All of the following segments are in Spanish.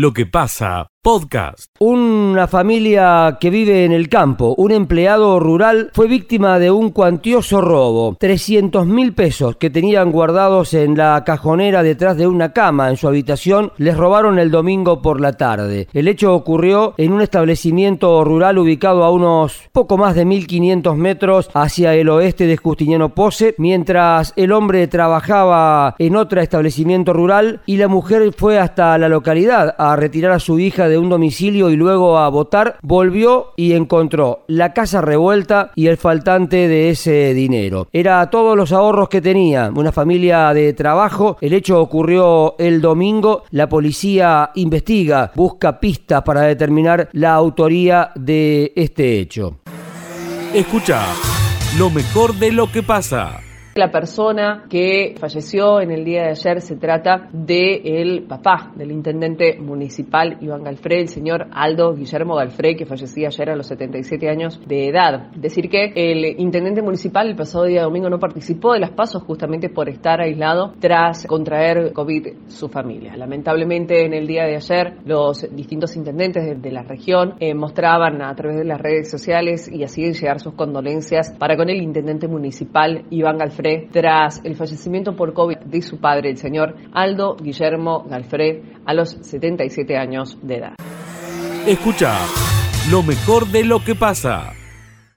lo que pasa Podcast. Una familia que vive en el campo, un empleado rural, fue víctima de un cuantioso robo. 300 mil pesos que tenían guardados en la cajonera detrás de una cama en su habitación les robaron el domingo por la tarde. El hecho ocurrió en un establecimiento rural ubicado a unos poco más de 1500 metros hacia el oeste de Justiniano Pose, mientras el hombre trabajaba en otro establecimiento rural y la mujer fue hasta la localidad a retirar a su hija de un domicilio y luego a votar, volvió y encontró la casa revuelta y el faltante de ese dinero. Era todos los ahorros que tenía, una familia de trabajo. El hecho ocurrió el domingo. La policía investiga, busca pistas para determinar la autoría de este hecho. Escucha lo mejor de lo que pasa. La persona que falleció en el día de ayer se trata de el papá del intendente municipal Iván Galfré, el señor Aldo Guillermo Galfré, que fallecía ayer a los 77 años de edad. Decir que el intendente municipal el pasado día domingo no participó de las pasos justamente por estar aislado tras contraer COVID su familia. Lamentablemente en el día de ayer los distintos intendentes de, la región eh, mostraban a través de las redes sociales y así llegar sus condolencias para con el intendente municipal Iván Galfré tras el fallecimiento por COVID de su padre, el señor Aldo Guillermo Galfré, a los 77 años de edad. Escucha lo mejor de lo que pasa.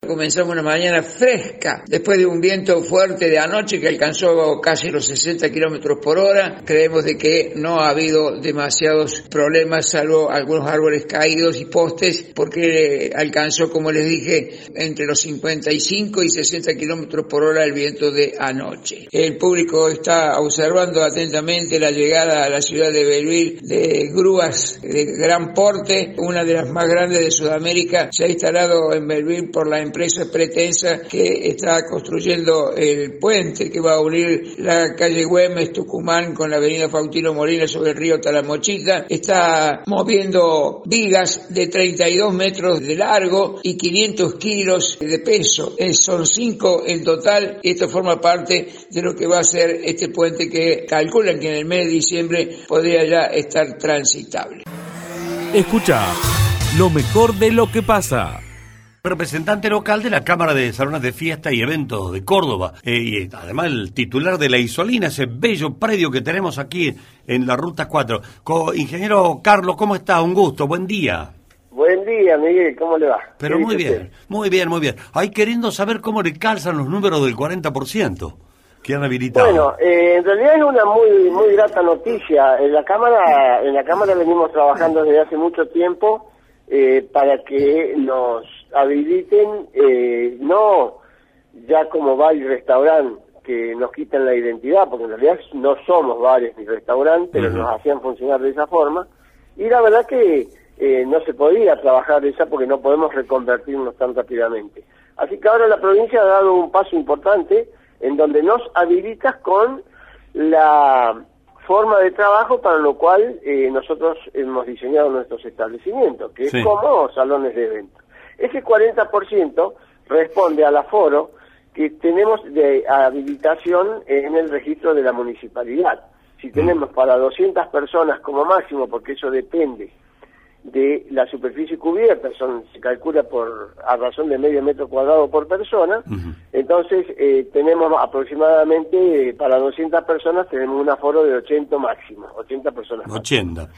Comenzamos una mañana fresca, después de un viento fuerte de anoche que alcanzó casi los 60 kilómetros por hora. Creemos de que no ha habido demasiados problemas, salvo algunos árboles caídos y postes, porque alcanzó, como les dije, entre los 55 y 60 kilómetros por hora el viento de anoche. El público está observando atentamente la llegada a la ciudad de Belleville de grúas de gran porte, una de las más grandes de Sudamérica. Se ha instalado en Belleville por la empresa pretensa que está construyendo el puente que va a unir la calle Güemes, Tucumán con la avenida Faustino Molina sobre el río Talamochita. Está moviendo vigas de 32 metros de largo y 500 kilos de peso. Eh, son cinco en total esto forma parte de lo que va a ser este puente que calculan que en el mes de diciembre podría ya estar transitable. Escucha lo mejor de lo que pasa representante local de la Cámara de Salones de Fiesta y Eventos de Córdoba eh, y además el titular de la Isolina, ese bello predio que tenemos aquí en la Ruta 4. ingeniero Carlos, ¿cómo está? Un gusto, buen día. Buen día, Miguel, ¿cómo le va? Pero muy bien, muy bien, muy bien. Ahí queriendo saber cómo le calzan los números del 40% que han habilitado. Bueno, eh, en realidad es una muy muy grata noticia. En la Cámara, en la Cámara venimos trabajando desde hace mucho tiempo eh, para que nos habiliten, eh, no ya como bar y restaurante que nos quitan la identidad, porque en realidad no somos bares ni restaurantes, pero nos hacían funcionar de esa forma, y la verdad que eh, no se podía trabajar de esa porque no podemos reconvertirnos tan rápidamente. Así que ahora la provincia ha dado un paso importante en donde nos habilitas con la forma de trabajo para lo cual eh, nosotros hemos diseñado nuestros establecimientos, que es como salones de eventos. Ese 40% responde al aforo que tenemos de habilitación en el registro de la municipalidad. Si mm. tenemos para 200 personas como máximo, porque eso depende de la superficie cubierta, son, se calcula por a razón de medio metro cuadrado por persona, entonces eh, tenemos aproximadamente eh, para 200 personas tenemos un aforo de 80 máximo, 80 personas. 80.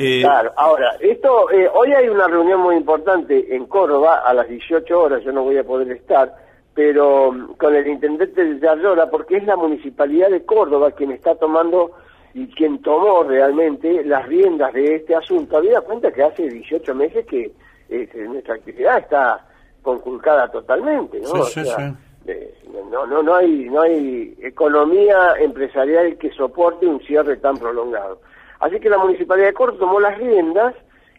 Eh, claro, ahora, esto, hoy hay una reunión muy importante en Córdoba a las 18 horas, yo no voy a poder estar, pero mm, con el intendente de Yarlora, porque es la municipalidad de Córdoba quien está tomando y quien tomó realmente las riendas de este asunto, había cuenta que hace 18 meses que este, nuestra actividad está conculcada totalmente, ¿no? no, no, no hay, no hay economía empresarial que soporte un cierre tan prolongado. Así que la Municipalidad de Córdoba tomó las riendas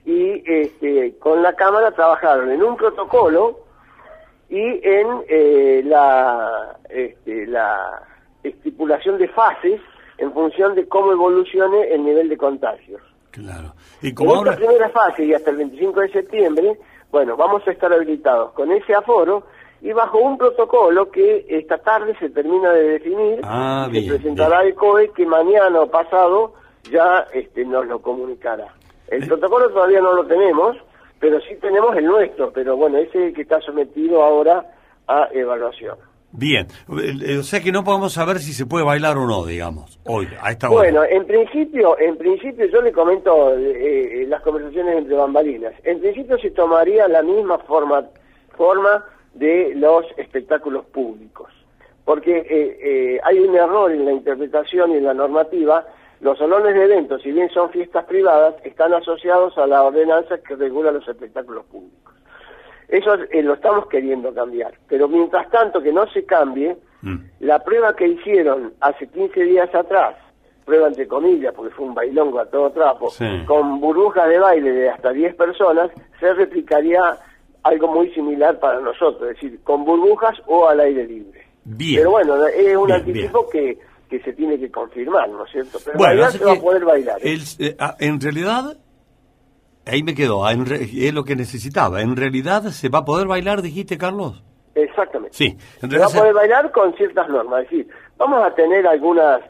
y este, con la Cámara trabajaron en un protocolo y en eh, la, este, la estipulación de fases en función de cómo evolucione el nivel de contagios. Claro. Y como en esta primera fase y hasta el 25 de septiembre, bueno, vamos a estar habilitados con ese aforo y bajo un protocolo que esta tarde se termina de definir, ah, se presentará el COE que mañana o pasado ya este, nos lo comunicará. El protocolo todavía no lo tenemos, pero sí tenemos el nuestro, pero bueno, ese es el que está sometido ahora a evaluación. Bien, o sea que no podemos saber si se puede bailar o no, digamos, hoy, a esta hora. Bueno, en principio, en principio yo le comento eh, eh, las conversaciones entre bambalinas. En principio se tomaría la misma forma, forma de los espectáculos públicos, porque eh, eh, hay un error en la interpretación y en la normativa. Los salones de eventos, si bien son fiestas privadas, están asociados a la ordenanza que regula los espectáculos públicos. Eso eh, lo estamos queriendo cambiar, pero mientras tanto que no se cambie, Mm. la prueba que hicieron hace 15 días atrás, prueba entre comillas, porque fue un bailongo a todo trapo, Sí. con burbujas de baile de hasta 10 personas, se replicaría algo muy similar para nosotros, es decir, con burbujas o al aire libre. Bien. Pero bueno, es un Bien, anticipo que, que se tiene que confirmar, ¿no es cierto? Pero Bueno, bailar se va a poder bailar. ¿eh? el- eh, ah, en realidad, ahí me quedó, ah, es lo que necesitaba. En realidad, ¿se va a poder bailar, dijiste, Carlos? Exactamente. Sí, en Se va a realidad... poder bailar con ciertas normas, es decir, vamos a tener algunas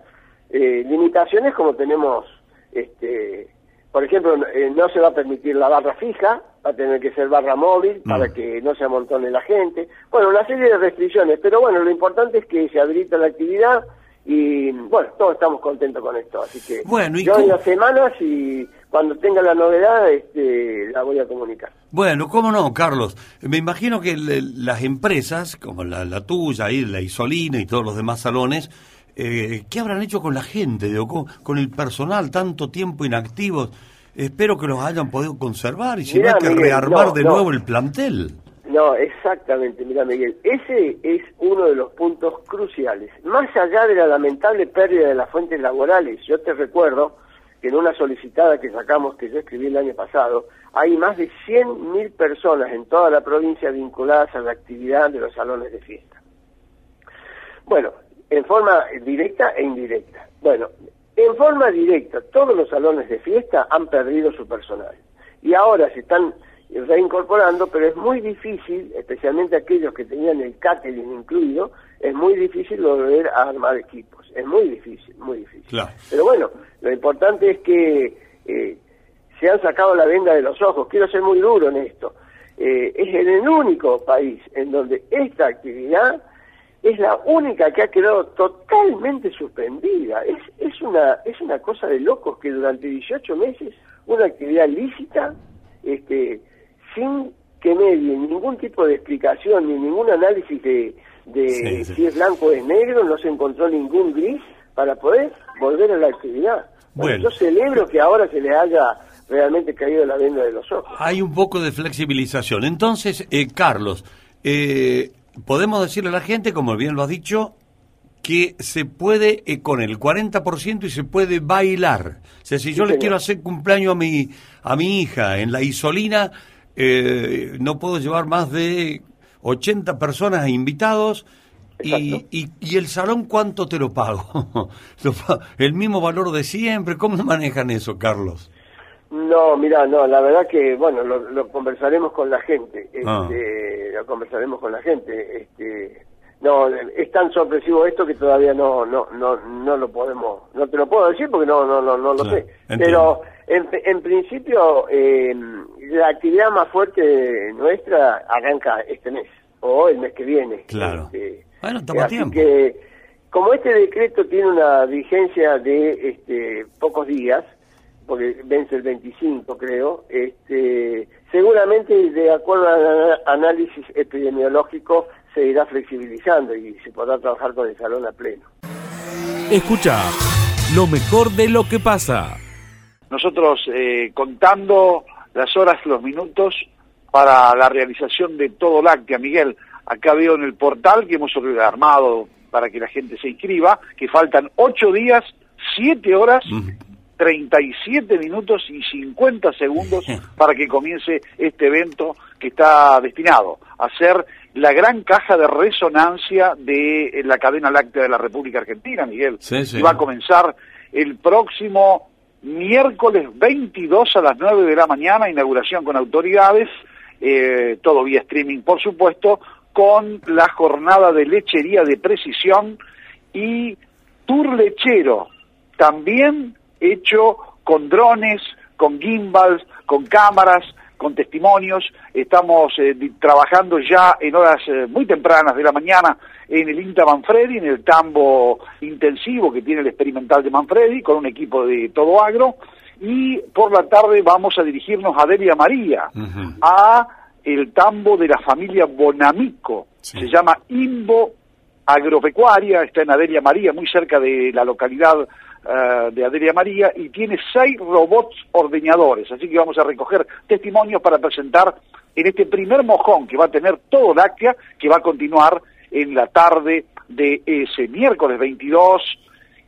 eh, limitaciones como tenemos, este, por ejemplo, no- eh, no se va a permitir la barra fija, va a tener que ser barra móvil para Mm. que no se amontone la gente. Bueno, una serie de restricciones, pero bueno, lo importante es que se habilita la actividad y bueno, todos estamos contentos con esto, así que Bueno, ¿y yo cómo- en las semanas y cuando tenga la novedad este, la voy a comunicar. Bueno, ¿cómo no, Carlos? Me imagino que le- las empresas, como la, la tuya, y la Isolina y todos los demás salones, eh, ¿qué habrán hecho con la gente, digo, con, con el personal tanto tiempo inactivos? Espero que los hayan podido conservar y si Mirá, no hay que Miguel, rearmar no, de no. nuevo el plantel. No, exactamente, mira Miguel, ese es uno de los puntos cruciales. Más allá de la lamentable pérdida de las fuentes laborales, yo te recuerdo que en una solicitada que sacamos, que yo escribí el año pasado, hay más de 100.000 personas en toda la provincia vinculadas a la actividad de los salones de fiesta. Bueno, en forma directa e indirecta. Bueno, en forma directa, todos los salones de fiesta han perdido su personal. Y ahora se están reincorporando, pero es muy difícil, especialmente aquellos que tenían el catering incluido, es muy difícil volver a armar equipos. Es muy difícil, muy difícil. Claro. Pero bueno, lo importante es que eh, se han sacado la venda de los ojos. Quiero ser muy duro en esto. Eh, es en el único país en donde esta actividad es la única que ha quedado totalmente suspendida. Es, es, una, es una cosa de locos que durante 18 meses una actividad lícita, este, sin que medie ningún tipo de explicación ni ningún análisis de, de Sí, sí. si es blanco o es negro, no se encontró ningún gris para poder volver a la actividad. Bueno, Bueno. yo celebro que ahora se le haya realmente caído la venda de los ojos. Hay un poco de flexibilización. Entonces, eh, Carlos, eh, podemos decirle a la gente, como bien lo has dicho, que se puede eh, con el 40% y se puede bailar. O sea, si yo le quiero hacer cumpleaños a mi, a mi hija en la Isolina, eh, no puedo llevar más de 80 personas invitados. Y, y, y el salón cuánto te lo pago? ¿El mismo valor de siempre? ¿Cómo manejan eso, Carlos? No, mira, no, la verdad que, bueno, lo, lo conversaremos con la gente, este, Ah. lo conversaremos con la gente, este, no, es tan sorpresivo esto que todavía no, no, no, no lo podemos, no te lo puedo decir porque no, no, no, no lo Claro, sé, entiendo. pero en, en principio eh, la actividad más fuerte nuestra arranca este mes o el mes que viene. Claro. Este, Bueno, estamos a así tiempo. que, como este decreto tiene una vigencia de este, pocos días, porque vence el 25 creo, este, seguramente de acuerdo al análisis epidemiológico se irá flexibilizando y se podrá trabajar con el salón a pleno. Escucha lo mejor de lo que pasa. nosotros eh, contando las horas, los minutos para la realización de todo Láctea. Miguel, acá veo en el portal que hemos armado para que la gente se inscriba, que faltan ocho días, siete horas, Mm. 37 minutos y 50 segundos para que comience este evento que está destinado a ser la gran caja de resonancia de la cadena láctea de la República Argentina, Miguel. Sí, sí. Y va a comenzar el próximo miércoles 22 a las 9 de la mañana, inauguración con autoridades, eh, todo vía streaming por supuesto, con la jornada de lechería de precisión y tour lechero, también hecho con drones, con gimbals, con cámaras, con testimonios. Estamos eh, trabajando ya en horas eh, muy tempranas de la mañana en el INTA Manfredi, en el tambo intensivo que tiene el experimental de Manfredi, con un equipo de todo agro. Y por la tarde vamos a dirigirnos a Delia María, a el tambo de la familia Bonamico. Se llama Imbo Agropecuaria, está en Adelia María, muy cerca de la localidad eh, de Adelia María, y tiene seis robots ordeñadores. Así que vamos a recoger testimonios para presentar en este primer mojón que va a tener todo láctea, que va a continuar en la tarde de ese miércoles 22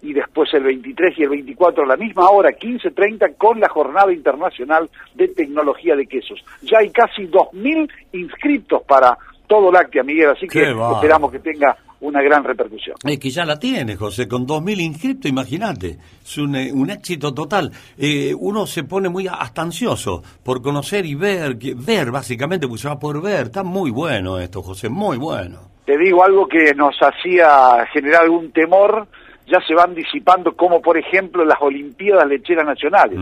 y después el 23 y el 24 a la misma hora, 15.30, con la Jornada Internacional de Tecnología de Quesos. Ya hay casi 2.000 inscritos para todo Láctea, Miguel, así que esperamos que tenga una gran repercusión. Es que ya la tiene, José, con 2.000 inscritos, imagínate, es un, eh, un, éxito total. Eh, uno se pone muy hasta ansioso por conocer y ver, ver básicamente, porque se va a poder ver, está muy bueno esto, José, muy bueno. Te digo algo que nos hacía generar algún temor, ya se van disipando, como por ejemplo las Olimpiadas Lecheras Nacionales.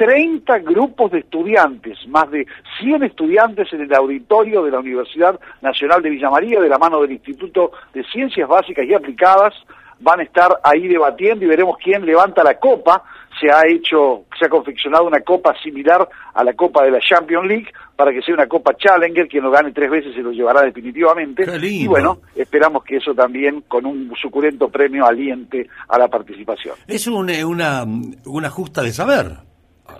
30 grupos de estudiantes, más de 100 estudiantes en el auditorio de la Universidad Nacional de Villa María, de la mano del Instituto de Ciencias Básicas y Aplicadas, van a estar ahí debatiendo y veremos quién levanta la copa. Se ha hecho, se ha confeccionado una copa similar a la copa de la Champions League para que sea una copa Challenger, quien lo gane tres veces se lo llevará definitivamente. Y bueno, esperamos que eso también con un suculento premio aliente a la participación. Es una, una, una justa de saber.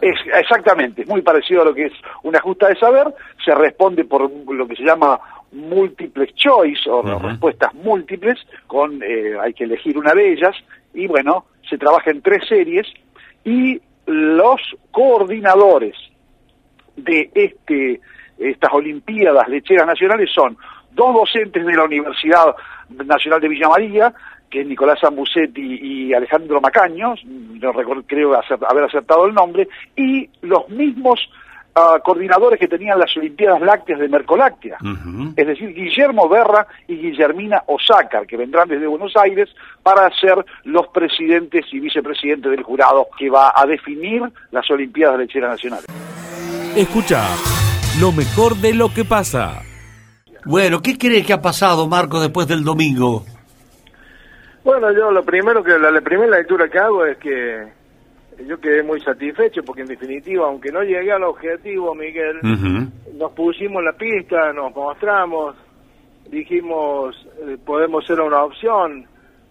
Es, exactamente, es muy parecido a lo que es una justa de saber, se responde por lo que se llama múltiples choice o respuestas múltiples, con eh, hay que elegir una de ellas, y bueno, se trabaja en tres series, y los coordinadores de este estas Olimpiadas Lecheras Nacionales son dos docentes de la Universidad Nacional de Villa María, que es Nicolás Zambucetti y Alejandro Macaño, no recuerdo, creo haber acertado el nombre, y los mismos ah, coordinadores que tenían las Olimpiadas Lácteas de Mercoláctea, es decir, Guillermo Berra y Guillermina Osácar, que vendrán desde Buenos Aires para ser los presidentes y vicepresidentes del jurado que va a definir las Olimpiadas Lecheras Nacionales. Escucha lo mejor de lo que pasa. Bueno, ¿qué cree que ha pasado, Marco, después del domingo? Bueno, yo lo primero que la, primera lectura que hago es que yo quedé muy satisfecho porque en definitiva, aunque no llegué al objetivo, Miguel, nos pusimos la pista, nos mostramos, dijimos eh, podemos ser una opción.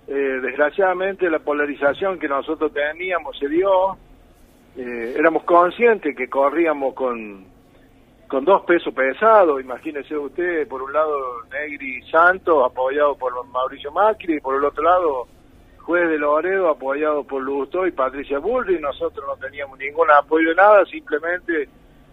Eh, desgraciadamente la polarización que nosotros teníamos se dio. Eh, éramos conscientes que corríamos con con dos pesos pesados, imagínese usted, por un lado Negri Santos, apoyado por Mauricio Macri, y por el otro lado Juez de Loredo, apoyado por Lusto y Patricia Bullrich, nosotros no teníamos ningún apoyo de nada, simplemente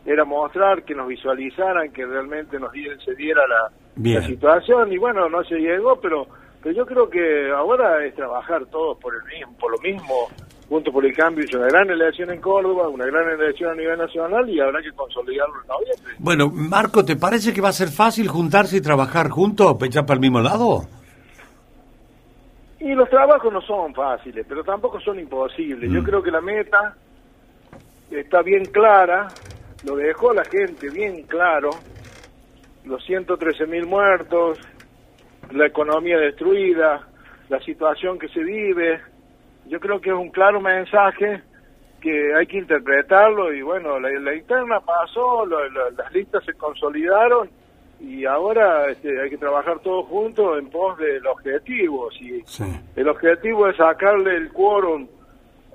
era mostrar que nos visualizaran, que realmente nos se diera la, la situación, y bueno, no se llegó, pero, pero yo creo que ahora es trabajar todos por el mismo, por lo mismo, Juntos por el Cambio hizo una gran elección en Córdoba, una gran elección a nivel nacional y habrá que consolidarlo en noviembre. Bueno, Marco, ¿te parece que va a ser fácil juntarse y trabajar juntos, pechar para el mismo lado? Y los trabajos no son fáciles, pero tampoco son imposibles. Yo mm. creo que la meta está bien clara, lo dejó la gente bien claro, los 113 mil muertos, la economía destruida, la situación que se vive, yo creo que es un claro mensaje que hay que interpretarlo y bueno, la, interna pasó, las listas se consolidaron y ahora este, hay que trabajar todos juntos en pos del objetivo. Si el objetivo es sacarle el quórum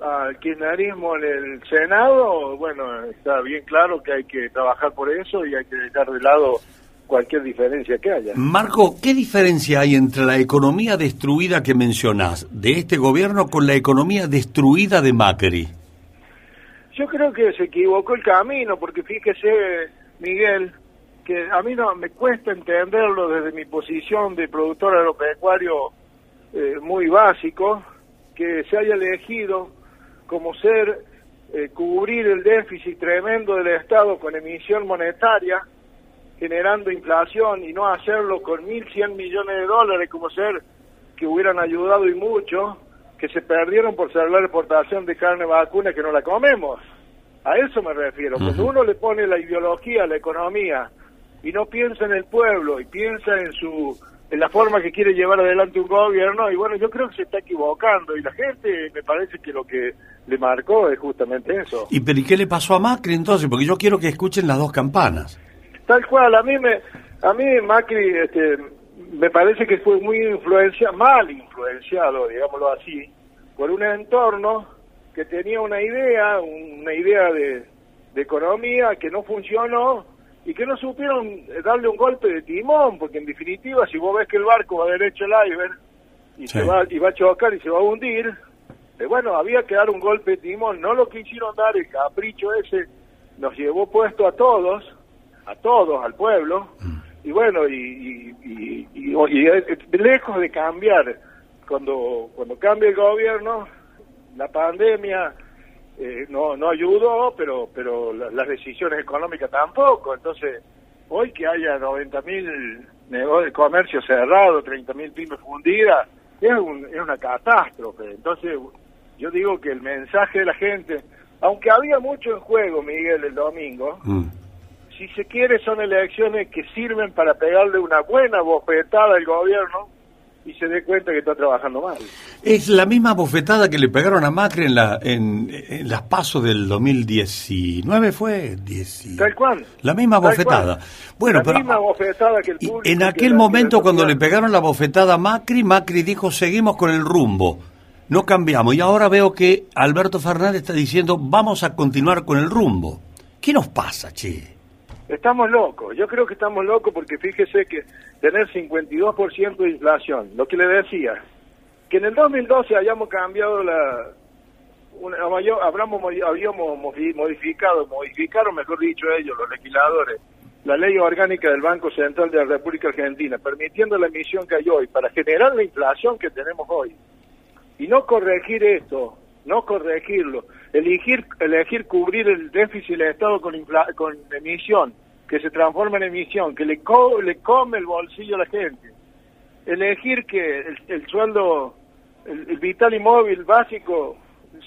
al kirchnerismo en el Senado, bueno, está bien claro que hay que trabajar por eso y hay que dejar de lado cualquier diferencia que haya. Marco, ¿qué diferencia hay entre la economía destruida que mencionás de este gobierno con la economía destruida de Macri? Yo creo que se equivocó el camino, porque fíjese, Miguel, que a mí no me cuesta entenderlo desde mi posición de productor agropecuario eh, muy básico, que se haya elegido como ser eh, cubrir el déficit tremendo del Estado con emisión monetaria generando inflación y no hacerlo con 1.100 millones de dólares como ser que hubieran ayudado y mucho, que se perdieron por ser la exportación de carne vacuna que no la comemos. A eso me refiero. Cuando uno le pone la ideología a la economía y no piensa en el pueblo y piensa en su en la forma que quiere llevar adelante un gobierno y bueno yo creo que se está equivocando y la gente me parece que lo que le marcó es justamente eso y pero ¿y qué le pasó a Macri entonces? porque yo quiero que escuchen las dos campanas tal cual a mí me a mí Macri este me parece que fue muy influenciado mal influenciado digámoslo así por un entorno que tenía una idea una idea de, de economía que no funcionó y que no supieron darle un golpe de timón, porque en definitiva, si vos ves que el barco va derecho al iceberg y, se va, y va a chocar y se va a hundir, eh, bueno, había que dar un golpe de timón, no lo quisieron dar, el capricho ese nos llevó puesto a todos, a todos, al pueblo, mm. y bueno, y, y, y, lejos de cambiar, cuando, cuando cambia el gobierno, la pandemia, eh, no no ayudó, pero pero las decisiones económicas tampoco. Entonces, hoy que haya 90.000 negocios de comercio cerrado, 30.000 pymes fundidas, es, es una catástrofe. Entonces, yo digo que el mensaje de la gente, aunque había mucho en juego, Miguel, el domingo, mm. Si se quiere son elecciones que sirven para pegarle una buena bofetada al gobierno y se dé cuenta que está trabajando mal. Es la misma bofetada que le pegaron a Macri en, la, en, las pasos del 2019, ¿fue? Tal cual. La misma bofetada. Bueno, la misma bofetada que el público En aquel momento, cuando le pegaron la bofetada a Macri, Macri dijo, seguimos con el rumbo. No cambiamos. Y ahora veo que Alberto Fernández está diciendo, vamos a continuar con el rumbo. ¿Qué nos pasa, che? Estamos locos, yo creo que estamos locos porque fíjese que tener 52% de inflación, lo que le decía, que en el 2012 hayamos cambiado la, una, habríamos, habíamos modificado, modificaron mejor dicho ellos, los legisladores, la ley orgánica del Banco Central de la República Argentina, permitiendo la emisión que hay hoy para generar la inflación que tenemos hoy. Y no corregir esto, no corregirlo, elegir, elegir cubrir el déficit del Estado con, emisión, que se transforma en emisión, que le, le come el bolsillo a la gente, elegir que el, sueldo, el, vital y móvil básico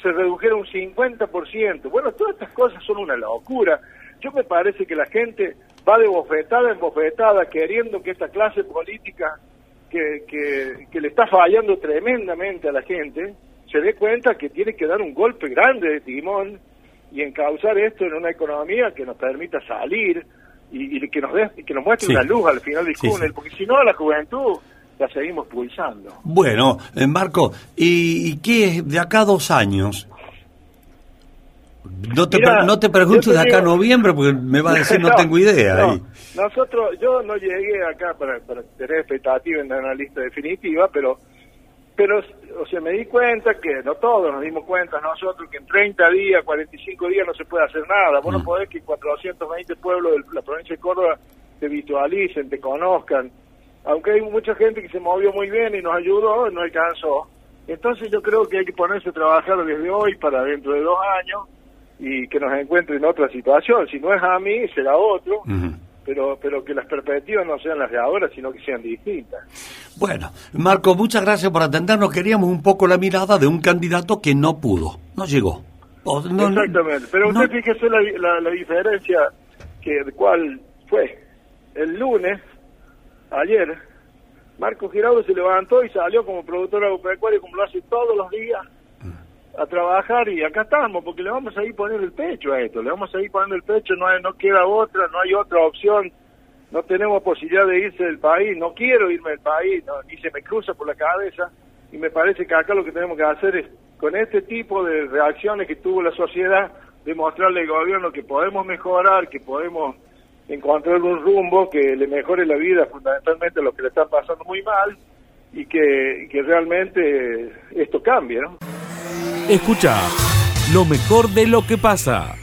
se redujera un 50%. Bueno, todas estas cosas son una locura. Yo me parece que la gente va de bofetada en bofetada queriendo que esta clase política que, que le está fallando tremendamente a la gente, se dé cuenta que tiene que dar un golpe grande de timón y encauzar esto en una economía que nos permita salir y, que nos que nos muestre una luz al final del túnel, porque si no la juventud la seguimos pulsando. Bueno, eh, Marco, ¿y, qué es de acá a dos años? No te, no te pregunto de acá a noviembre porque me va a decir no, tengo idea. Nosotros, yo no llegué acá para, para tener expectativa en una lista definitiva, pero pero, o sea, me di cuenta que, no todos nos dimos cuenta nosotros, que en 30 días, 45 días no se puede hacer nada. Vos no mm. podés que 420 pueblos de la provincia de Córdoba te visualicen, te conozcan. Aunque hay mucha gente que se movió muy bien y nos ayudó, no alcanzó. Entonces yo creo que hay que ponerse a trabajar desde hoy para dentro de dos años y que nos encuentre en otra situación. Si no es a mí, será otro pero, pero que las perspectivas no sean las de ahora, sino que sean distintas. Bueno, Marco, muchas gracias por atendernos. Queríamos un poco la mirada de un candidato que no pudo, no llegó. Exactamente, pero usted fíjese la, la, diferencia que cuál fue. El lunes, ayer, Marco Giraudo se levantó y salió como productor agropecuario como lo hace todos los días a trabajar y acá estamos, porque le vamos a ir poniendo el pecho a esto, le vamos a ir poniendo el pecho, no, hay, no queda otra, no hay otra opción, no tenemos posibilidad de irse del país, no quiero irme del país, ni se me cruza por la cabeza, y me parece que acá lo que tenemos que hacer es, con este tipo de reacciones que tuvo la sociedad, demostrarle al gobierno que podemos mejorar, que podemos encontrar un rumbo que le mejore la vida fundamentalmente a los que le están pasando muy mal y que, que realmente esto cambie, ¿no? Escucha lo mejor de lo que pasa.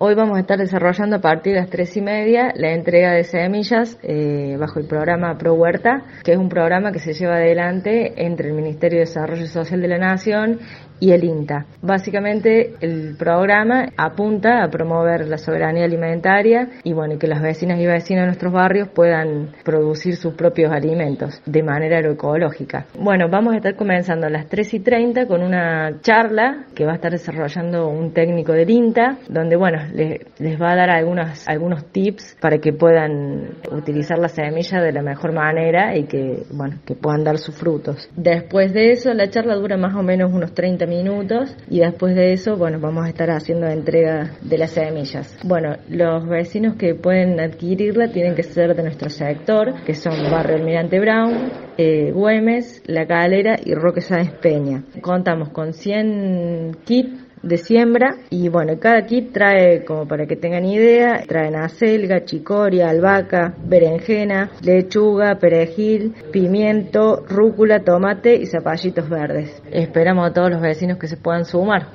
Hoy vamos a estar desarrollando a partir de las tres y media la entrega de semillas eh, bajo el programa Pro Huerta, que es un programa que se lleva adelante entre el Ministerio de Desarrollo Social de la Nación y el INTA. Básicamente el programa apunta a promover la soberanía alimentaria y bueno, que las vecinas y vecinos de nuestros barrios puedan producir sus propios alimentos de manera agroecológica. Bueno, vamos a estar comenzando a las 3 y 30 con una charla que va a estar desarrollando un técnico del INTA, donde bueno, les, va a dar algunos, algunos tips para que puedan utilizar la semilla de la mejor manera y que bueno, que puedan dar sus frutos. Después de eso, la charla dura más o menos unos 30 minutos y después de eso, bueno, vamos a estar haciendo entrega de las semillas. Bueno, los vecinos que pueden adquirirla tienen que ser de nuestro sector, que son Barrio Almirante Brown, eh, Güemes, La Calera y Roque Sáenz Peña. Contamos con 100 kits de siembra y bueno, cada kit trae, como para que tengan idea, traen acelga, chicoria, albahaca, berenjena, lechuga, perejil, pimiento, rúcula, tomate y zapallitos verdes. Esperamos a todos los vecinos que se puedan sumar.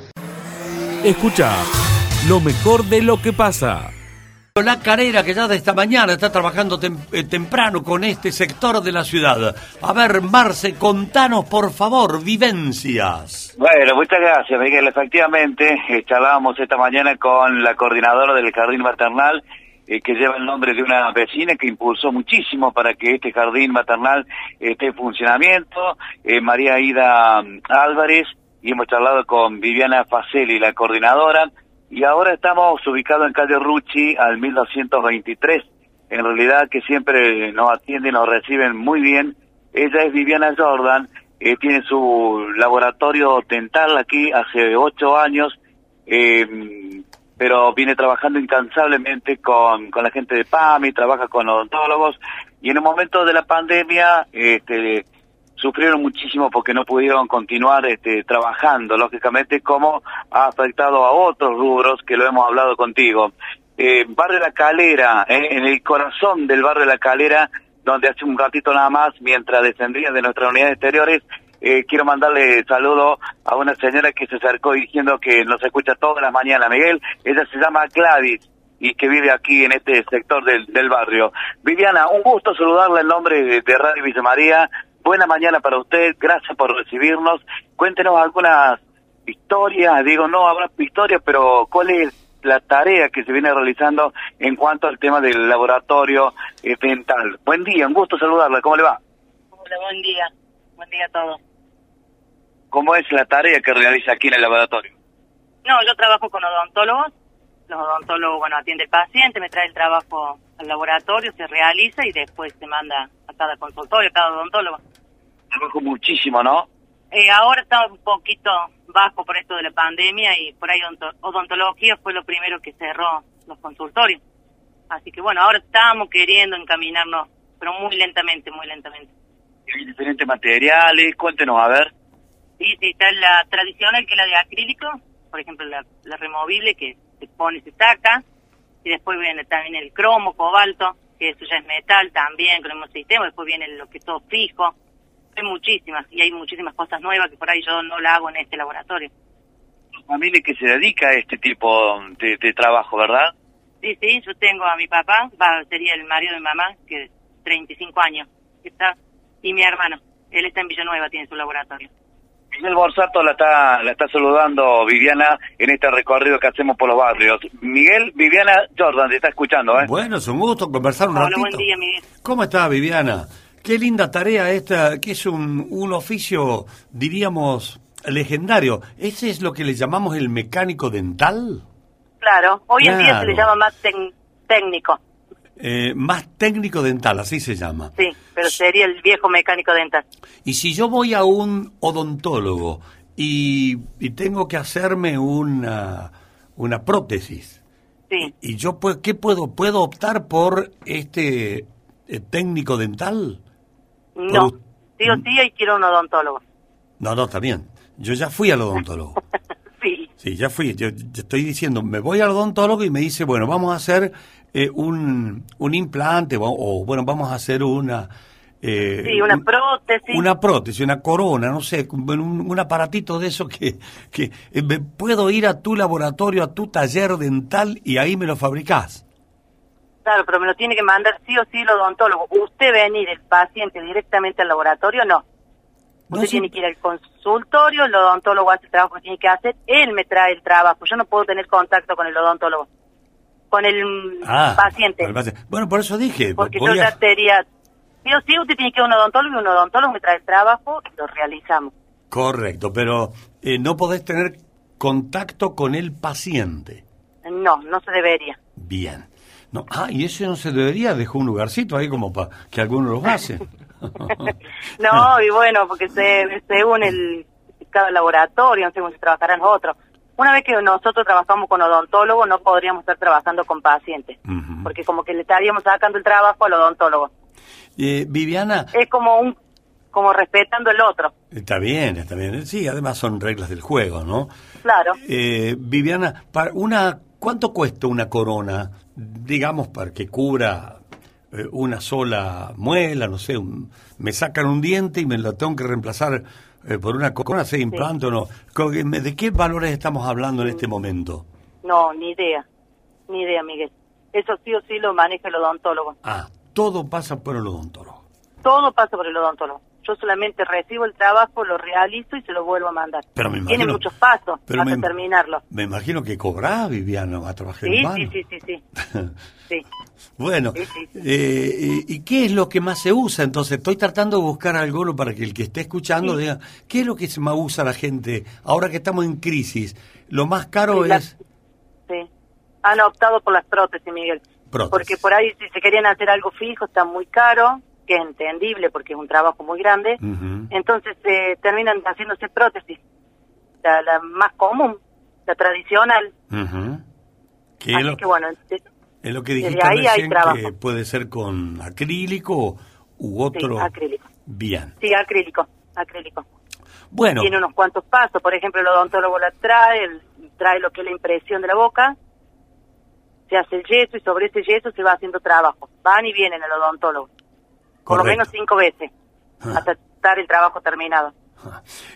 Escucha lo mejor de lo que pasa. La carrera que ya de esta mañana está trabajando eh, temprano con este sector de la ciudad. A ver, Marce, contanos por favor vivencias. Bueno, muchas gracias, Miguel. Efectivamente, eh, charlábamos esta mañana con la coordinadora del jardín maternal eh, que lleva el nombre de una vecina que impulsó muchísimo para que este jardín maternal esté en funcionamiento, María Ida mm, Álvarez, y hemos charlado con Viviana Faceli, la coordinadora, y ahora estamos ubicados en calle Rucci al 1223. En realidad que siempre nos atienden, nos reciben muy bien. Ella es Viviana Jordan, eh, tiene su laboratorio dental aquí hace ocho años, eh, pero viene trabajando incansablemente con, con la gente de PAMI, trabaja con odontólogos, y en el momento de la pandemia, este, sufrieron muchísimo porque no pudieron continuar este, trabajando, lógicamente, como ha afectado a otros rubros que lo hemos hablado contigo. Eh, barrio La Calera, eh, en el corazón del barrio La Calera, donde hace un ratito nada más, mientras descendía de nuestras unidades exteriores, eh, quiero mandarle saludo a una señora que se acercó diciendo que nos escucha todas las mañanas, Miguel. Ella se llama Gladys y que vive aquí en este sector del, del barrio. Viviana, un gusto saludarla en nombre de, Radio Villa buena mañana para usted, gracias por recibirnos. Cuéntenos algunas historias, digo, no habrá historias, pero ¿cuál es la tarea que se viene realizando en cuanto al tema del laboratorio eh, dental? Buen día, un gusto saludarla, ¿cómo le va? Hola, buen día, buen día a todos. ¿Cómo es la tarea que realiza aquí en el laboratorio? No, yo trabajo con odontólogos, los odontólogos, bueno, atiende el paciente, me trae el trabajo al laboratorio, se realiza y después se manda a cada consultorio, a cada odontólogo. Trabajo muchísimo, ¿no? Eh, ahora está un poquito bajo por esto de la pandemia y por ahí odontología fue lo primero que cerró los consultorios. Así que bueno, ahora estamos queriendo encaminarnos, pero muy lentamente, muy lentamente. Hay diferentes materiales, cuéntenos, a ver. Sí, sí, está la tradicional que es la de acrílico, por ejemplo la, la removible que se pone y se saca, y después viene también el cromo, cobalto, que eso ya es metal también con el mismo sistema, después viene lo que es todo fijo, muchísimas, y hay muchísimas cosas nuevas que por ahí yo no la hago en este laboratorio. Familia que se dedica a este tipo de, trabajo, ¿verdad? Sí, sí, yo tengo a mi papá, va, sería el marido de mi mamá, que es 35 años, está, y mi hermano, él está en Villanueva, tiene su laboratorio. Miguel Borsato la está, la está saludando Viviana en este recorrido que hacemos por los barrios. Miguel, Viviana Jordan, te está escuchando, ¿eh? Bueno, es un gusto conversar un Hola, buen día, Miguel. ¿Cómo está, Viviana? Qué linda tarea esta, que es un, un oficio, diríamos, legendario. ¿Ese es lo que le llamamos el mecánico dental? Claro, hoy en día se le llama más técnico. Eh, más técnico dental, así se llama. Sí, pero sería el viejo mecánico dental. Y si yo voy a un odontólogo y, tengo que hacerme una, una prótesis, sí. ¿y yo qué puedo? ¿Puedo optar por este eh, técnico dental? No, sí o sí hay que ir a un odontólogo. No, no, está bien. Yo ya fui al odontólogo. sí. Sí, ya fui. Yo, yo, estoy diciendo, me voy al odontólogo y me dice, bueno, vamos a hacer eh, un, un implante o, bueno, vamos a hacer una... Eh, sí, una prótesis. Una prótesis, una corona, no sé, un, un aparatito de eso que, que eh, puedo ir a tu laboratorio, a tu taller dental y ahí me lo fabricás. Claro, pero me lo tiene que mandar sí o sí el odontólogo. ¿Usted venir, el paciente, directamente al laboratorio? No. No Usted tiene que ir al consultorio, el odontólogo hace el trabajo que tiene que hacer, él me trae el trabajo, yo no puedo tener contacto con el odontólogo, con el Ah, paciente, con. Bueno, por eso dije. porque yo ya sería, sí o sí, usted tiene que ir a un odontólogo y un odontólogo me trae el trabajo y lo realizamos. Correcto, pero eh, no podés tener contacto con el paciente. No, no se debería. Bien. No, ah, y eso no se debería dejar un lugarcito ahí como para que alguno lo hace. No, y bueno, porque se, según el cada laboratorio, no sé cómo se trabajarán los otros. Una vez que nosotros trabajamos con odontólogo, no podríamos estar trabajando con pacientes, porque como que le estaríamos sacando el trabajo al odontólogo. Eh, Viviana, Es como un como respetando el otro, está bien, está bien. Sí, además son reglas del juego, ¿no? claro. Eh, Viviana, para una, ¿cuánto cuesta una corona, digamos, para que cubra eh, una sola muela, no sé, un- me sacan un diente y me lo tengo que reemplazar eh, por una corona, ¿se implante o no? Co- ¿De qué valores estamos hablando en este momento? No, ni idea, ni idea, Miguel. Eso sí o sí lo maneja el odontólogo. Ah, todo pasa por el odontólogo. Todo pasa por el odontólogo. Yo solamente recibo el trabajo, lo realizo y se lo vuelvo a mandar. Pero me Tiene imagino- muchos pasos pero hasta me- terminarlo. Me imagino que cobrás, Viviana, a trabajar en Sí, mano. sí, sí, sí, sí. sí. Bueno, eh, ¿y qué es lo que más se usa? Entonces, estoy tratando de buscar algo para que el que esté escuchando diga, ¿qué es lo que más usa la gente ahora que estamos en crisis? Lo más caro la- es... Sí. Han optado por las prótesis, Miguel. Prótesis. Porque por ahí si se querían hacer algo fijo está muy caro, que es entendible porque es un trabajo muy grande. Entonces eh, terminan haciéndose prótesis. La, la más común, la tradicional. Ujú. Que es lo, que bueno, es lo que dijiste ahí hay trabajo. que puede ser con acrílico u otro... acrílico. Bien. sí, acrílico, acrílico. Bueno, Tiene unos cuantos pasos, por ejemplo, el odontólogo la trae, el- trae lo que es la impresión de la boca, se hace el yeso y sobre ese yeso se va haciendo trabajo. Van y vienen el odontólogo, por lo menos cinco veces, Ah. hasta estar el trabajo terminado.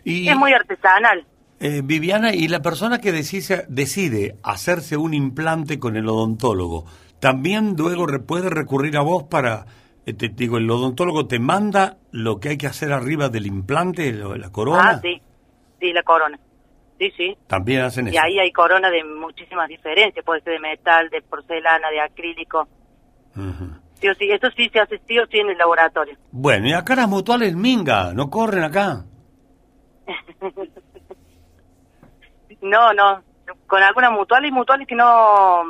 y, Es muy artesanal. eh, Viviana, y la persona que decide, decide hacerse un implante con el odontólogo, ¿también luego re- puede recurrir a vos para... eh, Te digo, el odontólogo te manda lo que hay que hacer arriba del implante, lo- la corona. Ah, sí, sí, la corona. Sí, sí. También hacen Y eso. ahí hay corona de muchísimas diferencias, puede ser de metal, de porcelana, de acrílico. Ujú. Sí o sí, eso sí se hace sí o sí en el laboratorio. Bueno, y acá las mutuales minga, no corren acá. No, no, con algunas mutuales y mutuales que no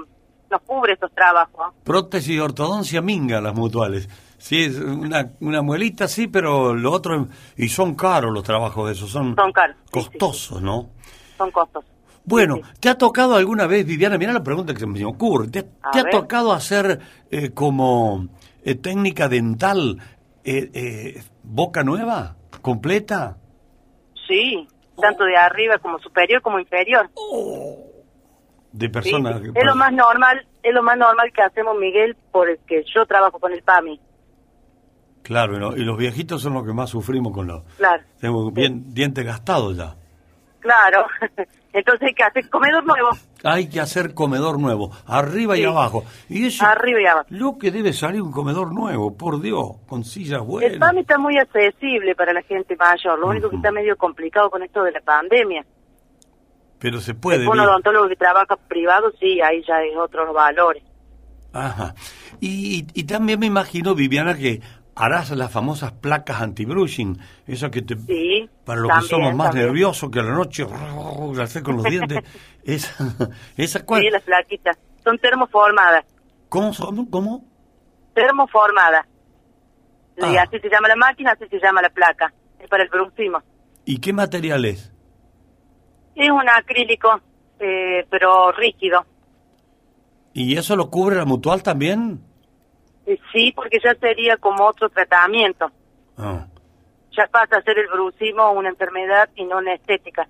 nos cubre estos trabajos. Prótesis y ortodoncia minga las mutuales. Sí, es una, una muelita, sí, pero lo otro... Y son caros los trabajos esos, son, Son caros, sí, costosos, ¿no? son costos. Bueno, ¿te ha tocado alguna vez, Viviana? Mira la pregunta que se me ocurre. ¿Te, te ha ver. tocado hacer eh, como eh, técnica dental eh, eh, boca nueva, completa? Sí, tanto de arriba como superior como inferior. De Sí, personas... sí. Es lo más normal, es lo más normal que hacemos Miguel porque yo trabajo con el PAMI. Claro, y, y los viejitos son los que más sufrimos con los... Claro, Tengo bien, dientes gastados ya. claro. Entonces hay que hacer comedor nuevo, Hay que hacer comedor nuevo, arriba y abajo. Y eso, arriba y abajo. lo que debe salir un comedor nuevo, por Dios, con sillas El buenas. PAMI está muy accesible para la gente mayor, lo único que está medio complicado con esto de la pandemia. Pero se puede. Un odontólogo que trabaja privado, sí, ahí ya es otros valores. Ajá. Y, y también me imagino, Viviana, que harás las famosas placas anti-brushing, esas que te... Sí, Para los que somos más también. nerviosos que a la noche, hacer con los dientes, esa, esa cual- Sí, las plaquitas. Son termoformadas. ¿Cómo son? ¿Cómo? Termoformadas. Y Ah. así se llama la máquina, así se llama la placa. Es para el bruxismo. ¿Y qué material es? Es un acrílico, eh, pero rígido. ¿Y eso lo cubre la mutual también? Eh, Sí, porque ya sería como otro tratamiento. Ah, Ya pasa a ser el bruxismo una enfermedad y no una estética.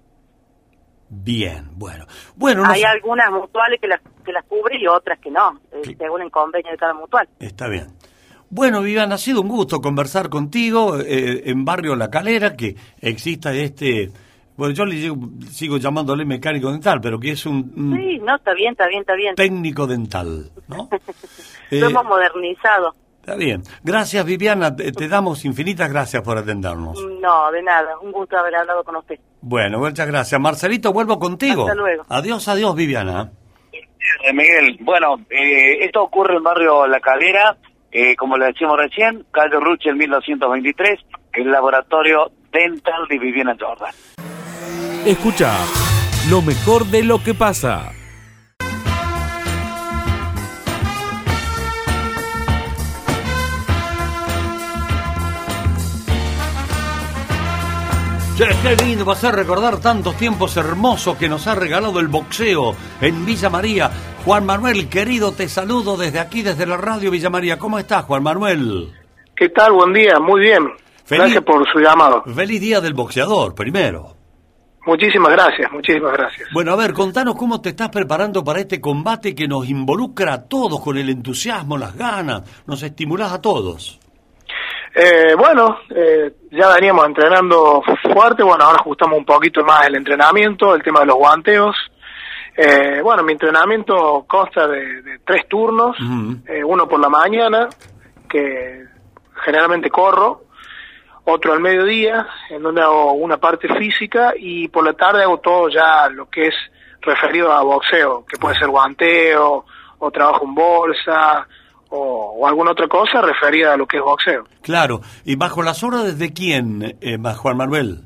bien, bueno. Bueno, no Hay algunas mutuales que las, que las cubre y otras que no, eh, según el convenio de cada mutual. Está bien. Bueno, Viviana, ha sido un gusto conversar contigo eh, en Barrio La Calera, que exista este, bueno, yo le digo- sigo llamándole mecánico dental, pero que es un, un Sí, no, está bien, está bien, está bien. técnico dental, ¿no? Lo Eh, hemos modernizado. Está bien. Gracias, Viviana. Te, te damos infinitas gracias por atendernos. No, de nada. Un gusto haber hablado con usted. Bueno, muchas gracias. Marcelito, vuelvo contigo. Hasta luego. Adiós, adiós, Viviana. Eh, Miguel, bueno, eh, esto ocurre en el barrio La Calera, eh, como le decíamos recién, calle Ruche, en 1923, el laboratorio dental de Viviana Jordan. Escucha lo mejor de lo que pasa. Che, qué lindo va a ser recordar tantos tiempos hermosos que nos ha regalado el boxeo en Villa María. Juan Manuel, querido, te saludo desde aquí, desde la radio Villa María. ¿Cómo estás, Juan Manuel? ¿Qué tal? Buen día, muy bien. Feliz- Gracias por su llamado. Feliz día del boxeador, primero. Muchísimas gracias, muchísimas gracias. Bueno, a ver, contanos cómo te estás preparando para este combate que nos involucra a todos con el entusiasmo, las ganas, nos estimulás a todos. Eh, bueno, eh, ya veníamos entrenando fuerte, bueno, ahora ajustamos un poquito más el entrenamiento, el tema de los guanteos. Eh, bueno, mi entrenamiento consta de, de tres turnos, eh, uno por la mañana, que generalmente corro, otro al mediodía, en donde hago una parte física, y por la tarde hago todo ya lo que es referido a boxeo, que puede ser guanteo, o trabajo en bolsa, o, o alguna otra cosa referida a lo que es boxeo. Claro, y bajo las órdenes de quién, eh, Juan Manuel?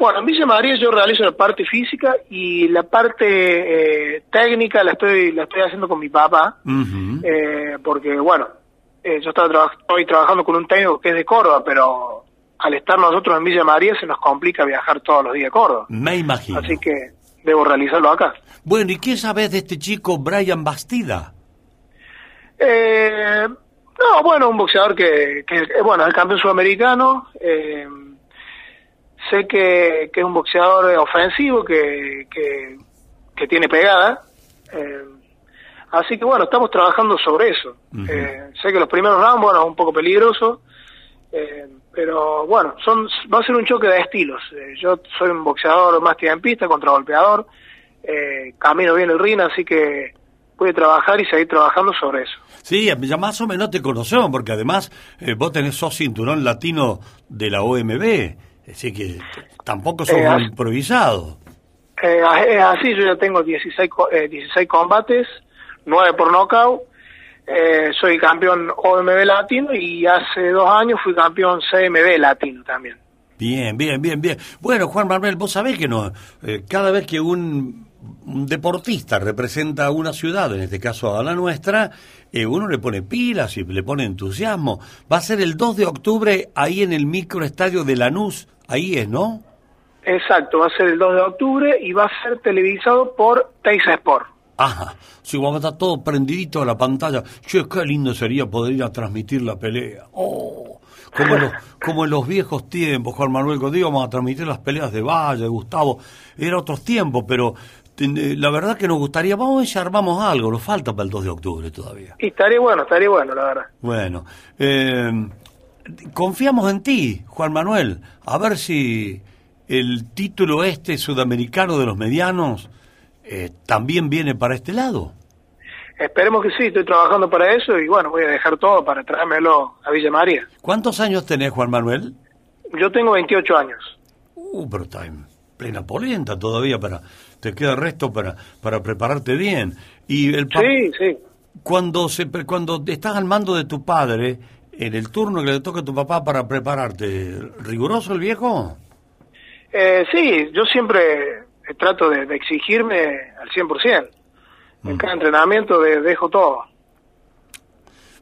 Bueno, en Villa María yo realizo la parte física y la parte eh, técnica la estoy la estoy haciendo con mi papá, eh, porque bueno, eh, yo estaba traba- estoy trabajando con un técnico que es de Córdoba, pero al estar nosotros en Villa María se nos complica viajar todos los días a Córdoba, Me imagino. así que debo realizarlo acá. Bueno, ¿y qué sabes de este chico Brian Bastida? Eh, no, bueno, un boxeador que, que eh, bueno, es el campeón sudamericano. eh, sé que, que es un boxeador ofensivo, que, que, que tiene pegada. eh, así que bueno, estamos trabajando sobre eso. Eh, sé que los primeros rounds, bueno, es un poco peligroso. eh, pero bueno, son va a ser un choque de estilos. Eh, yo soy un boxeador más tiempista, contragolpeador. Eh, camino bien el ring, así que a trabajar y seguir trabajando sobre eso. Sí, ya más o menos te conocemos, porque además eh, vos tenés sos cinturón latino de la OMB, así que tampoco sos Eh, improvisado. Eh, es así, yo ya tengo 16, co- eh, 16 combates, 9 por nocaut. Eh, soy campeón OMB latino y hace dos años fui campeón CMB latino también. Bien, bien, bien, bien. Bueno, Juan Manuel, vos sabés que no, cada vez que un, un deportista representa a una ciudad, en este caso a la nuestra, eh, uno le pone pilas y le pone entusiasmo. Va a ser el 2 de octubre ahí en el microestadio de Lanús, ahí es, ¿no? Exacto, va a ser el 2 de octubre y va a ser televisado por Teisa Sport. Ajá, si vamos a estar todo prendidito a la pantalla. Che, qué lindo sería poder ir a transmitir la pelea. Oh, como, en los, como en los viejos tiempos, Juan Manuel, cuando íbamos a transmitir las peleas de Valle, de Gustavo. Era otros tiempos, pero la verdad que nos gustaría, vamos a ver si armamos algo, nos falta para el 2 de octubre todavía. Y estaría bueno, estaría bueno, la verdad. Bueno, eh, confiamos en ti, Juan Manuel, a ver si el título este sudamericano de los medianos eh, también viene para este lado. Esperemos que sí, estoy trabajando para eso y bueno, voy a dejar todo para traérmelo a Villa María. ¿Cuántos años tenés, Juan Manuel? Yo tengo 28 años. Uh, pero en plena polenta todavía para te queda resto para para prepararte bien. Y el Sí, sí. cuando se cuando estás al mando de tu padre en el turno que le toca a tu papá para prepararte, riguroso el viejo. Eh, sí, yo siempre trato de, de exigirme al 100%. En cada entrenamiento de- dejo todo.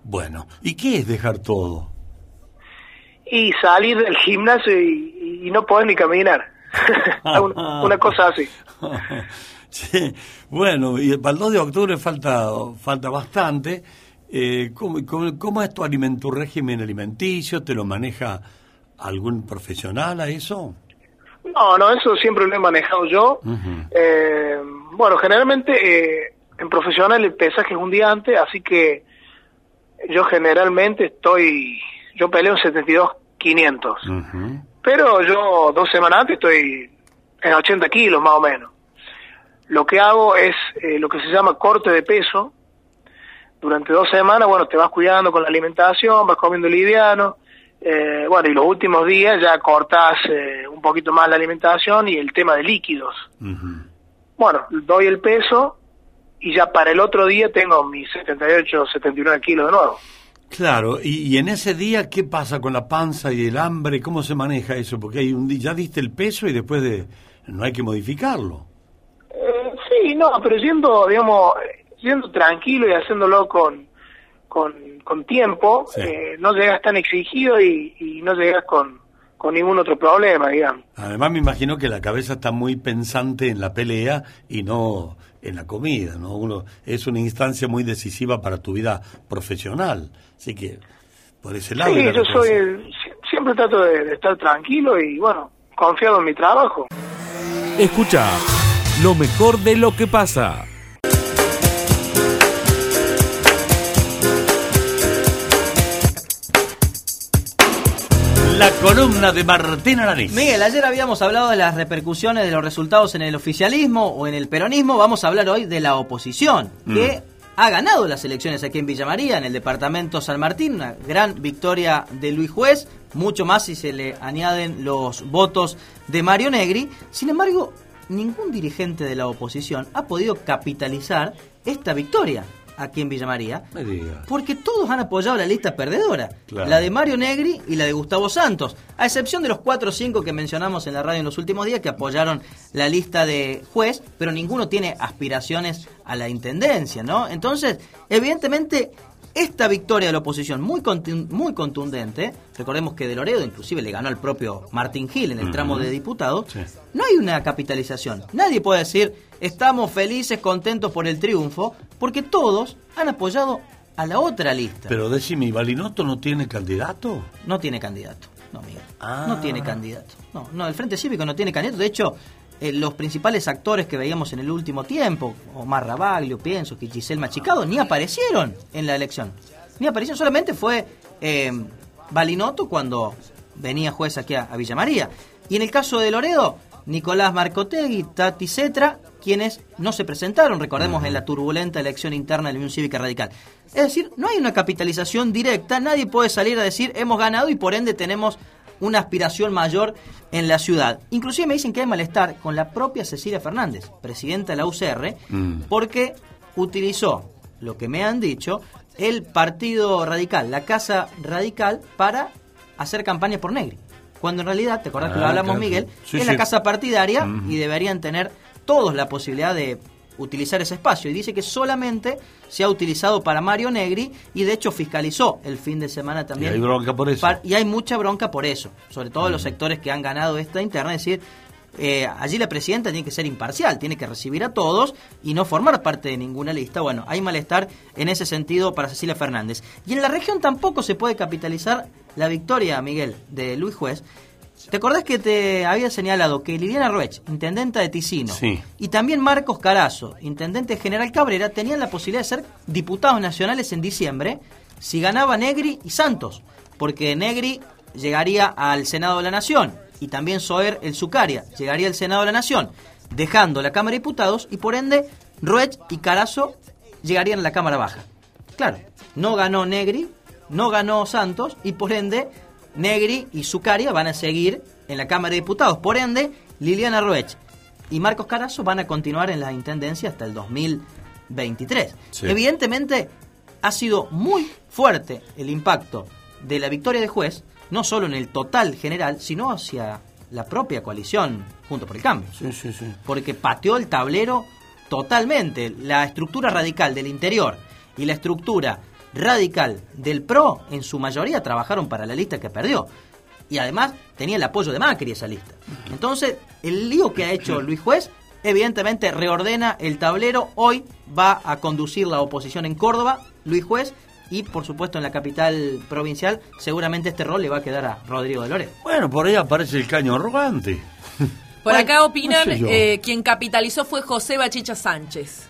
Bueno, ¿y qué es dejar todo? Y salir del gimnasio y, y no poder ni caminar. una, una cosa así. Sí, bueno, y para el 2 de octubre falta, falta bastante. Eh, ¿cómo, cómo, cómo es tu alimento, tu régimen alimenticio? ¿Te lo maneja algún profesional a eso? No, no, eso siempre lo he manejado yo. Eh, bueno, generalmente eh, en profesional el pesaje es un día antes, así que yo generalmente estoy, yo peleo en 72 500, pero yo dos semanas antes estoy en 80 kilos más o menos. Lo que hago es eh, lo que se llama corte de peso, durante dos semanas, bueno, te vas cuidando con la alimentación, vas comiendo liviano, eh, bueno, y los últimos días ya cortás eh, un poquito más la alimentación y el tema de líquidos. Bueno, doy el peso y ya para el otro día tengo mis 78, 79 kilos de nuevo. Claro, y, y, en ese día, ¿qué pasa con la panza y el hambre? ¿Cómo se maneja eso? Porque hay un día, ya diste el peso y después de no hay que modificarlo. Eh, sí, no, pero siendo, digamos, siendo tranquilo y haciéndolo con, con, con tiempo, eh, no llegas tan exigido y, y no llegas con, con ningún otro problema, digamos. Además me imagino que la cabeza está muy pensante en la pelea y no en la comida, ¿no? Uno es una instancia muy decisiva para tu vida profesional, así que por ese lado. Sí, yo soy, siempre trato de, de estar tranquilo y bueno, confiado en mi trabajo. Escucha lo mejor de lo que pasa. La columna de Martín Aranís. Miguel, ayer habíamos hablado de las repercusiones de los resultados en el oficialismo o en el peronismo. Vamos a hablar hoy de la oposición, que ha ganado las elecciones aquí en Villa María, en el departamento San Martín. Una gran victoria de Luis Juez, mucho más si se le añaden los votos de Mario Negri. Sin embargo, ningún dirigente de la oposición ha podido capitalizar esta victoria aquí en Villa María, porque todos han apoyado la lista perdedora, Claro. la de Mario Negri y la de Gustavo Santos, a excepción de los cuatro o cinco que mencionamos en la radio en los últimos días que apoyaron la lista de juez, pero ninguno tiene aspiraciones a la intendencia, ¿no? Entonces, evidentemente, esta victoria de la oposición muy, muy contundente, recordemos que De Loredo inclusive le ganó al propio Martín Gil en el tramo de diputado, no hay una capitalización. Nadie puede decir, estamos felices, contentos por el triunfo, porque todos han apoyado a la otra lista. Pero decime, ¿y ¿Balinoto no tiene candidato? No tiene candidato. No, Miguel. Ah. No tiene candidato. No, no, el Frente Cívico no tiene candidato. De hecho, eh, los principales actores que veíamos en el último tiempo, Omar Rabaglio, pienso que Giselle Machicado, ni aparecieron en la elección. Ni aparecieron, solamente fue eh, Balinotto cuando venía juez aquí a, a Villa María. Y en el caso de Loredo, Nicolás Marcotegui, Tati Cetra, quienes no se presentaron, recordemos, en la turbulenta elección interna de la Unión Cívica Radical. Es decir, no hay una capitalización directa, nadie puede salir a decir hemos ganado y por ende tenemos una aspiración mayor en la ciudad. Inclusive me dicen que hay malestar con la propia Cecilia Fernández, presidenta de la UCR, porque utilizó, lo que me han dicho, el Partido Radical, la Casa Radical, para hacer campaña por Negri. Cuando en realidad, te acordás que lo Ah, hablamos, claro. Miguel, Sí, es sí. la casa partidaria y deberían tener todos la posibilidad de utilizar ese espacio. Y dice que solamente se ha utilizado para Mario Negri y de hecho fiscalizó el fin de semana también. Y hay bronca por eso. Y hay mucha bronca por eso, sobre todo en los sectores que han ganado esta interna, es decir, eh, allí la presidenta tiene que ser imparcial, tiene que recibir a todos y no formar parte de ninguna lista. Bueno, hay malestar en ese sentido para Cecilia Fernández. Y en la región tampoco se puede capitalizar la victoria, Miguel, de Luis Juez. ¿Te acordás que te había señalado que Liliana Roech, intendenta de Ticino, Sí. y también Marcos Carazo, intendente general Cabrera, tenían la posibilidad de ser diputados nacionales en diciembre si ganaba Negri y Santos, porque Negri llegaría al Senado de la Nación y también Soer el Zucaria llegaría al Senado de la Nación, dejando la Cámara de Diputados y por ende Roech y Carazo llegarían a la Cámara Baja. Claro, no ganó Negri, no ganó Santos y por ende Negri y Zucaria van a seguir en la Cámara de Diputados. Por ende, Liliana Roech y Marcos Carazo van a continuar en la Intendencia hasta el 2023. Sí. Evidentemente, ha sido muy fuerte el impacto de la victoria de juez, no solo en el total general, sino hacia la propia coalición junto por el cambio. Sí, sí, sí. Porque pateó el tablero totalmente. La estructura radical del interior y la estructura radical del PRO, en su mayoría, trabajaron para la lista que perdió. Y además tenía el apoyo de Macri esa lista. Entonces, el lío que ha hecho Luis Juez, evidentemente reordena el tablero. Hoy va a conducir la oposición en Córdoba, Luis Juez, y por supuesto en la capital provincial, seguramente este rol le va a quedar a Rodrigo de Loredo. Bueno, por ahí aparece el caño arrogante. Por acá opinan, no sé eh, quien capitalizó fue José Bachicha Sánchez.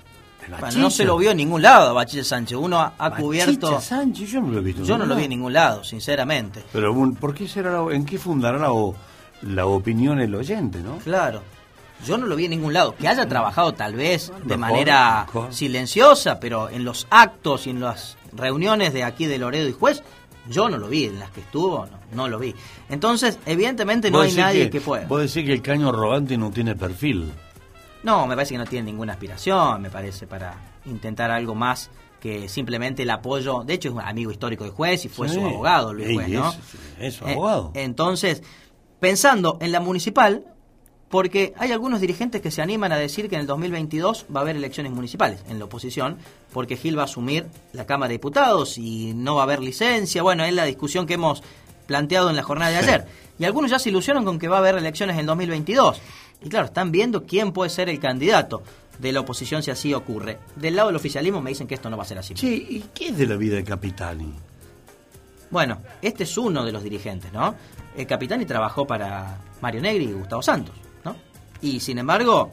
Bueno, no se lo vio en ningún lado a Bachiller Sánchez. Uno ha, ha cubierto. Sánchez, yo no lo he visto. Yo no lo vi en ningún lado, sinceramente. Pero ¿por qué será la- en qué fundará la, la opinión el oyente, no? Claro. Yo no lo vi en ningún lado. Que haya trabajado tal vez de manera silenciosa, pero en los actos y en las reuniones de aquí de Loredo y Juez, yo no lo vi. En las que estuvo, no, no lo vi. Entonces, evidentemente no hay nadie que, pueda. Vos decís que el caño arrogante no tiene perfil. No, me parece que no tiene ninguna aspiración, me parece, para intentar algo más que simplemente el apoyo. De hecho, es un amigo histórico de juez y fue Sí. su abogado, Luis Ey, Juez, ¿no? es- es su Eh, abogado. entonces, pensando en la municipal, porque hay algunos dirigentes que se animan a decir que en el 2022 va a haber elecciones municipales en la oposición, porque Gil va a asumir la Cámara de Diputados y no va a haber licencia. Bueno, es la discusión que hemos planteado en la jornada de ayer. Y algunos ya se ilusionan con que va a haber elecciones en el 2022. Y claro, están viendo quién puede ser el candidato de la oposición si así ocurre. Del lado del oficialismo me dicen que esto no va a ser así. Che, ¿y qué es de la vida de Capitani? Bueno, este es uno de los dirigentes, ¿no? El Capitani trabajó para Mario Negri y Gustavo Santos, ¿no? Y sin embargo,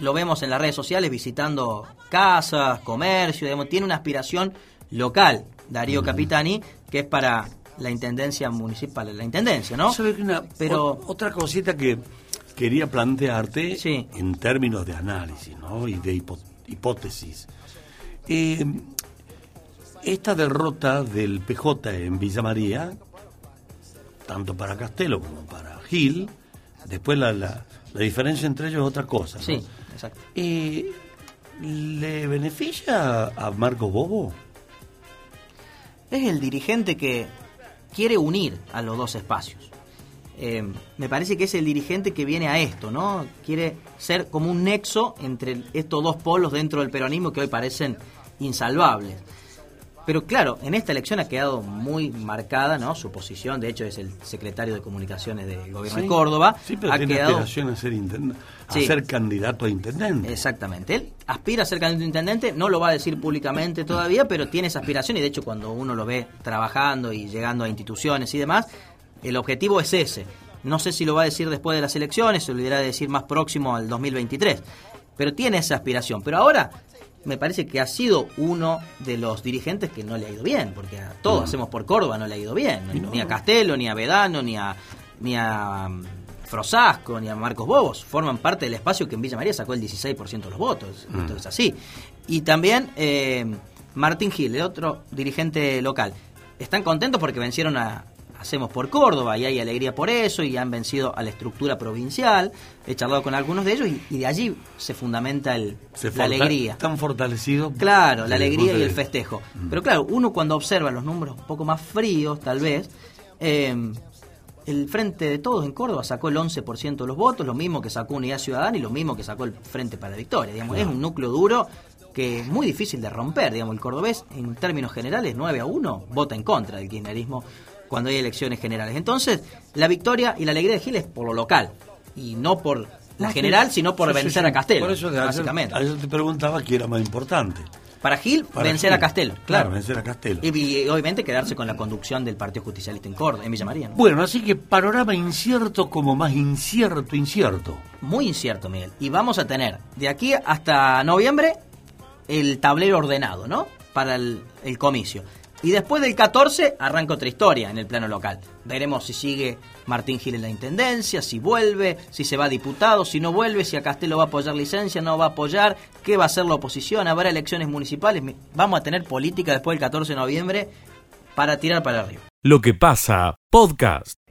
lo vemos en las redes sociales visitando casas, comercio, digamos, tiene una aspiración local, Darío Capitani, que es para la intendencia municipal, la intendencia, ¿no? ¿Sabe que una- Pero o- otra cosita que quería plantearte en términos de análisis ¿no? y de hipótesis. Eh, esta derrota del PJ en Villa María, tanto para Castelo como para Gil, después la, la, la diferencia entre ellos es otra cosa. ¿no? Sí, exacto. Eh, ¿Le beneficia a Marcos Bobo? es el dirigente que quiere unir a los dos espacios. Eh, me parece que es el dirigente que viene a esto, ¿no? Quiere ser como un nexo entre estos dos polos dentro del peronismo que hoy parecen insalvables. Pero claro, en esta elección ha quedado muy marcada, ¿no? Su posición, de hecho es el secretario de comunicaciones del gobierno Sí, de Córdoba. Sí, pero ha tiene quedado aspiración a ser, intend- a Sí. ser candidato a intendente. Exactamente. Él aspira a ser candidato a intendente, no lo va a decir públicamente todavía, pero tiene esa aspiración y de hecho cuando uno lo ve trabajando y llegando a instituciones y demás, el objetivo es ese. No sé si lo va a decir después de las elecciones o lo irá a decir más próximo al 2023, pero tiene esa aspiración. Pero ahora me parece que ha sido uno de los dirigentes que no le ha ido bien, porque a todos Mm. hacemos por Córdoba no le ha ido bien, no. ni a Castelo, ni a Vedano, ni a, ni a mm, Frosasco, ni a Marcos Bobos, forman parte del espacio que en Villa María sacó el 16% de los votos, Mm. esto es así. Y también eh, Martín Gil, el otro dirigente local, están contentos porque vencieron a Hacemos por Córdoba y hay alegría por eso y han vencido a la estructura provincial. He charlado con algunos de ellos y, y de allí se fundamenta el, Se la alegría. Tan fortalecido. Claro, la alegría y el festejo. Mm. Pero claro, uno cuando observa los números un poco más fríos, tal vez, eh, el Frente de Todos en Córdoba sacó el 11% de los votos, lo mismo que sacó Unidad Ciudadana y lo mismo que sacó el Frente para la Victoria. Digamos, Claro. Es un núcleo duro que es muy difícil de romper. Digamos, el cordobés, en términos generales, 9 a 1, vota en contra del kirchnerismo cuando hay elecciones generales. Entonces, la victoria y la alegría de Gil es por lo local y no por la No, general, sino por Sí, sí, vencer sí. a Castelo, Por eso ayer- básicamente. ayer te preguntaba qué era más importante. Para Gil, Para vencer Gil. a Castelo, claro. Claro, vencer a Castelo. Y, y, obviamente quedarse con la conducción del Partido Justicialista en Córdoba, en Villa María. ¿no? Bueno, así que panorama incierto como más incierto, incierto. Muy incierto, Miguel. Y vamos a tener de aquí hasta noviembre el tablero ordenado, ¿no? Para el, el comicio. Y después del 14 arranca otra historia en el plano local. Veremos si sigue Martín Gil en la intendencia, si vuelve, si se va a diputado, si no vuelve, si a Castelo va a apoyar licencia, no va a apoyar, qué va a hacer la oposición, habrá elecciones municipales. Vamos a tener política después del 14 de noviembre para tirar para arriba. Lo que pasa, podcast.